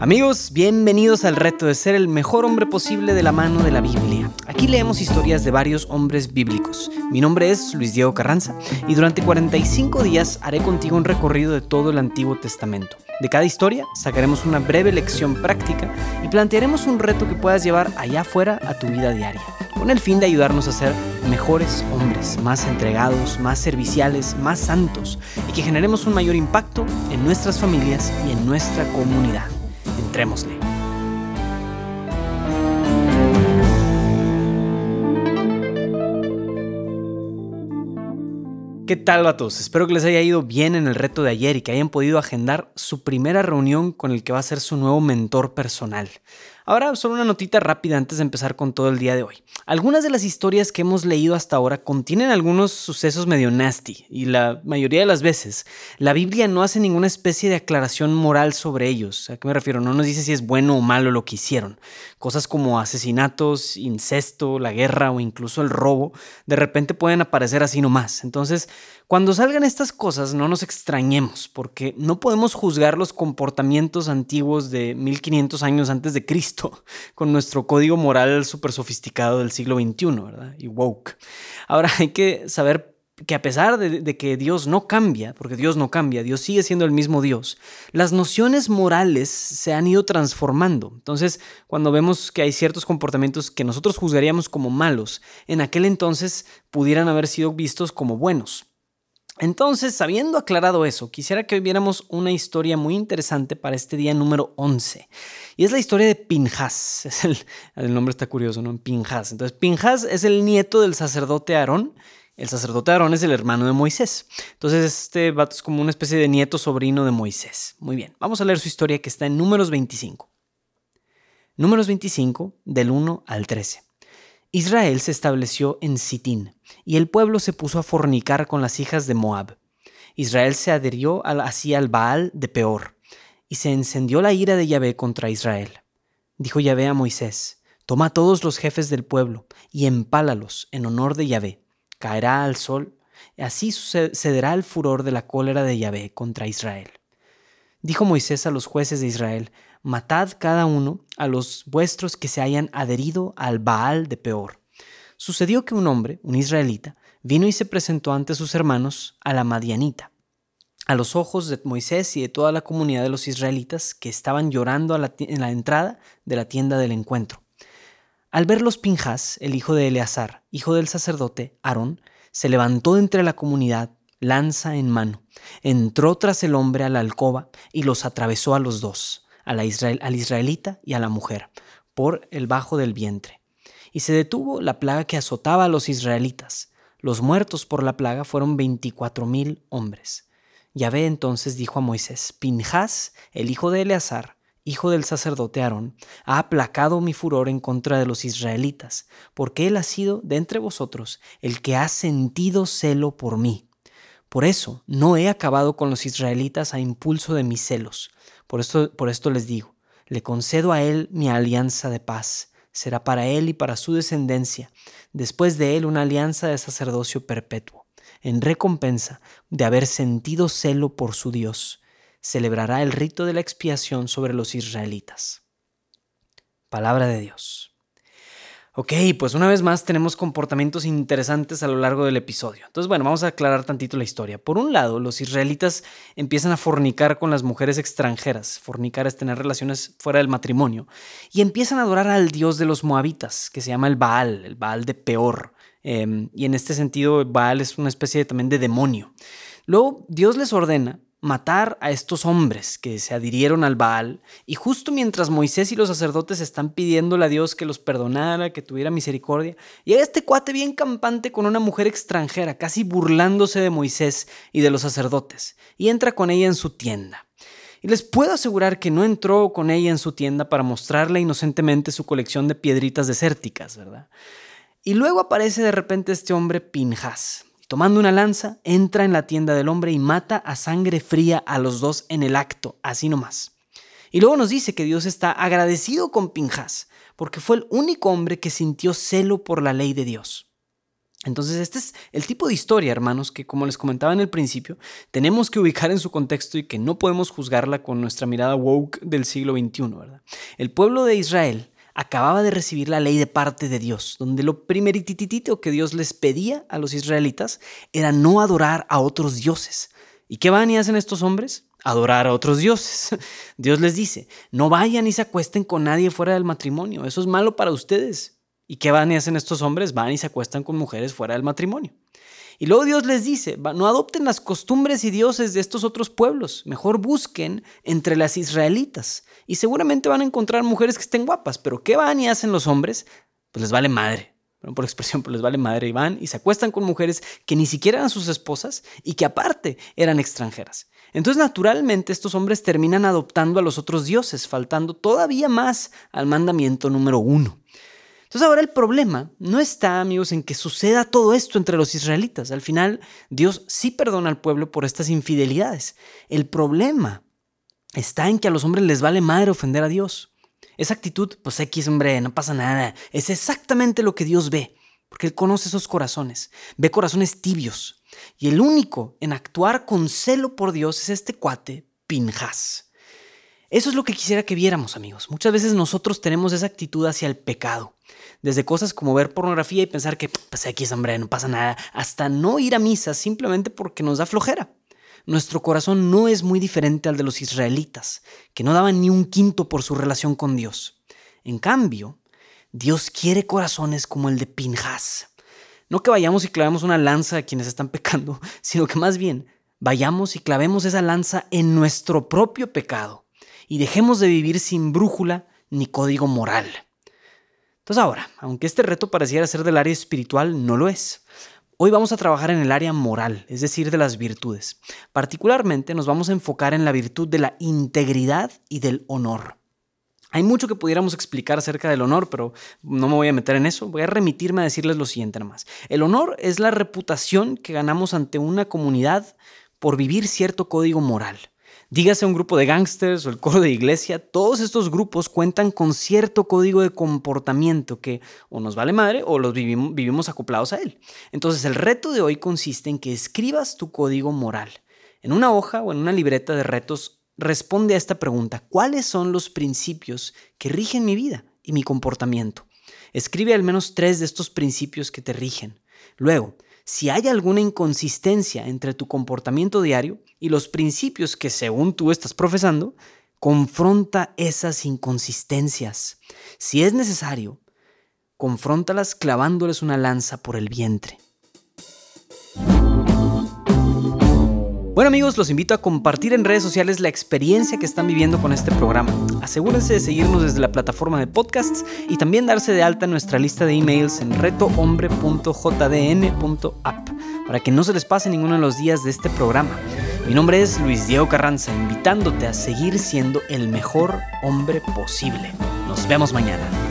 Amigos, bienvenidos al reto de ser el mejor hombre posible de la mano de la Biblia. Aquí leemos historias de varios hombres bíblicos. Mi nombre es Luis Diego Carranza y durante 45 días haré contigo un recorrido de todo el Antiguo Testamento. De cada historia sacaremos una breve lección práctica y plantearemos un reto que puedas llevar allá afuera a tu vida diaria, con el fin de ayudarnos a ser mejores hombres, más entregados, más serviciales, más santos y que generemos un mayor impacto en nuestras familias y en nuestra comunidad. Entrémosle. ¿Qué tal, vatos? Espero que les haya ido bien en el reto de ayer y que hayan podido agendar su primera reunión con el que va a ser su nuevo mentor personal. Ahora, solo una notita rápida antes de empezar con todo el día de hoy. Algunas de las historias que hemos leído hasta ahora contienen algunos sucesos medio nasty y la mayoría de las veces la Biblia no hace ninguna especie de aclaración moral sobre ellos. ¿A qué me refiero? No nos dice si es bueno o malo lo que hicieron. Cosas como asesinatos, incesto, la guerra o incluso el robo de repente pueden aparecer así nomás. Entonces, cuando salgan estas cosas no nos extrañemos porque no podemos juzgar los comportamientos antiguos de 1500 años antes de Cristo con nuestro código moral súper sofisticado del siglo XXI, ¿verdad? Y woke. Ahora hay que saber que a pesar de, de, que Dios no cambia, porque Dios no cambia, Dios sigue siendo el mismo Dios, las nociones morales se han ido transformando. Entonces, cuando vemos que hay ciertos comportamientos que nosotros juzgaríamos como malos, en aquel entonces pudieran haber sido vistos como buenos. Entonces, habiendo aclarado eso, quisiera que hoy viéramos una historia muy interesante para este día número 11. Y es la historia de Pinjas. el, nombre está curioso, ¿no? Pinjas. Entonces, Pinjas es el nieto del sacerdote Aarón. El sacerdote Aarón es el hermano de Moisés. Entonces, este vato es como una especie de nieto sobrino de Moisés. Muy bien, vamos a leer su historia que está en Números 25. Números 25, del 1 al 13. Israel se estableció en Sitín, y el pueblo se puso a fornicar con las hijas de Moab. Israel se adherió así al Baal de Peor, y se encendió la ira de Yahvé contra Israel. Dijo Yahvé a Moisés, Toma todos los jefes del pueblo, y empálalos en honor de Yahvé. Caerá al sol, y así cederá el furor de la cólera de Yahvé contra Israel. Dijo Moisés a los jueces de Israel, matad cada uno a los vuestros que se hayan adherido al Baal de Peor. Sucedió que un hombre, un israelita, vino y se presentó ante sus hermanos a la Madianita. A los ojos de Moisés y de toda la comunidad de los israelitas que estaban llorando en la entrada de la tienda del encuentro. Al verlos Pinjas, el hijo de Eleazar, hijo del sacerdote Aarón, se levantó entre la comunidad, lanza en mano, entró tras el hombre a la alcoba y los atravesó a los dos al israelita y a la mujer, por el bajo del vientre. Y se detuvo la plaga que azotaba a los israelitas. Los muertos por la plaga fueron veinticuatro mil hombres. Yahvé entonces dijo a Moisés, Pinjas, el hijo de Eleazar, hijo del sacerdote Aarón, ha aplacado mi furor en contra de los israelitas, porque él ha sido de entre vosotros el que ha sentido celo por mí. Por eso no he acabado con los israelitas a impulso de mis celos, por esto, por esto les digo, le concedo a él mi alianza de paz. Será para él y para su descendencia, después de él una alianza de sacerdocio perpetuo, en recompensa de haber sentido celo por su Dios. Celebrará el rito de la expiación sobre los israelitas. Palabra de Dios. Ok, pues una vez más tenemos comportamientos interesantes a lo largo del episodio. Entonces, bueno, vamos a aclarar tantito la historia. Por un lado, los israelitas empiezan a fornicar con las mujeres extranjeras. Fornicar es tener relaciones fuera del matrimonio. Y empiezan a adorar al dios de los moabitas, que se llama el Baal, el Baal de Peor. Em, y en este sentido, Baal es una especie también de demonio. Luego, Dios les ordena matar a estos hombres que se adhirieron al Baal, y justo mientras Moisés y los sacerdotes están pidiéndole a Dios que los perdonara, que tuviera misericordia, llega este cuate bien campante con una mujer extranjera, casi burlándose de Moisés y de los sacerdotes, y entra con ella en su tienda. Y les puedo asegurar que no entró con ella en su tienda para mostrarle inocentemente su colección de piedritas desérticas, ¿verdad? Y luego aparece de repente este hombre Pinjas, Tomando una lanza, entra en la tienda del hombre y mata a sangre fría a los dos en el acto, así nomás. Y luego nos dice que Dios está agradecido con Pinjas, porque fue el único hombre que sintió celo por la ley de Dios. Entonces, este es el tipo de historia, hermanos, que como les comentaba en el principio, tenemos que ubicar en su contexto y que no podemos juzgarla con nuestra mirada woke del siglo XXI, ¿verdad? El pueblo de Israel acababa de recibir la ley de parte de Dios, donde lo primerititito que Dios les pedía a los israelitas era no adorar a otros dioses. ¿Y qué van y hacen estos hombres? Adorar a otros dioses. Dios les dice, no vayan y se acuesten con nadie fuera del matrimonio, eso es malo para ustedes. ¿Y qué van y hacen estos hombres? Van y se acuestan con mujeres fuera del matrimonio. Y luego Dios les dice, no adopten las costumbres y dioses de estos otros pueblos, mejor busquen entre las israelitas. Y seguramente van a encontrar mujeres que estén guapas, pero ¿qué van y hacen los hombres? Pues les vale madre. por expresión, pues les vale madre y van y se acuestan con mujeres que ni siquiera eran sus esposas y que aparte eran extranjeras. Entonces, naturalmente, estos hombres terminan adoptando a los otros dioses, faltando todavía más al mandamiento número uno. Entonces ahora el problema no está, amigos, en que suceda todo esto entre los israelitas. Al final, Dios sí perdona al pueblo por estas infidelidades. El problema está en que a los hombres les vale madre ofender a Dios. Esa actitud, pues X, hombre, no pasa nada. Es exactamente lo que Dios ve, porque Él conoce esos corazones. Ve corazones tibios. Y el único en actuar con celo por Dios es este cuate, Pinjas. Eso es lo que quisiera que viéramos, amigos. Muchas veces nosotros tenemos esa actitud hacia el pecado. Desde cosas como ver pornografía y pensar que, pues aquí es hombre, no pasa nada, hasta no ir a misa simplemente porque nos da flojera. Nuestro corazón no es muy diferente al de los israelitas, que no daban ni un quinto por su relación con Dios. En cambio, Dios quiere corazones como el de Pinjas. No que vayamos y clavemos una lanza a quienes están pecando, sino que más bien vayamos y clavemos esa lanza en nuestro propio pecado y dejemos de vivir sin brújula ni código moral. Entonces ahora, aunque este reto pareciera ser del área espiritual, no lo es. Hoy vamos a trabajar en el área moral, es decir, de las virtudes. Particularmente nos vamos a enfocar en la virtud de la integridad y del honor. Hay mucho que pudiéramos explicar acerca del honor, pero no me voy a meter en eso. Voy a remitirme a decirles lo siguiente nomás. El honor es la reputación que ganamos ante una comunidad por vivir cierto código moral. Dígase un grupo de gángsters o el coro de iglesia, todos estos grupos cuentan con cierto código de comportamiento que o nos vale madre o los vivimos, vivimos acoplados a él. Entonces el reto de hoy consiste en que escribas tu código moral. En una hoja o en una libreta de retos responde a esta pregunta, ¿cuáles son los principios que rigen mi vida y mi comportamiento? Escribe al menos tres de estos principios que te rigen. Luego, si hay alguna inconsistencia entre tu comportamiento diario y los principios que según tú estás profesando, confronta esas inconsistencias. Si es necesario, confróntalas clavándoles una lanza por el vientre. Bueno amigos, los invito a compartir en redes sociales la experiencia que están viviendo con este programa. Asegúrense de seguirnos desde la plataforma de podcasts y también darse de alta en nuestra lista de emails en retohombre.jdn.app para que no se les pase ninguno de los días de este programa. Mi nombre es Luis Diego Carranza, invitándote a seguir siendo el mejor hombre posible. Nos vemos mañana.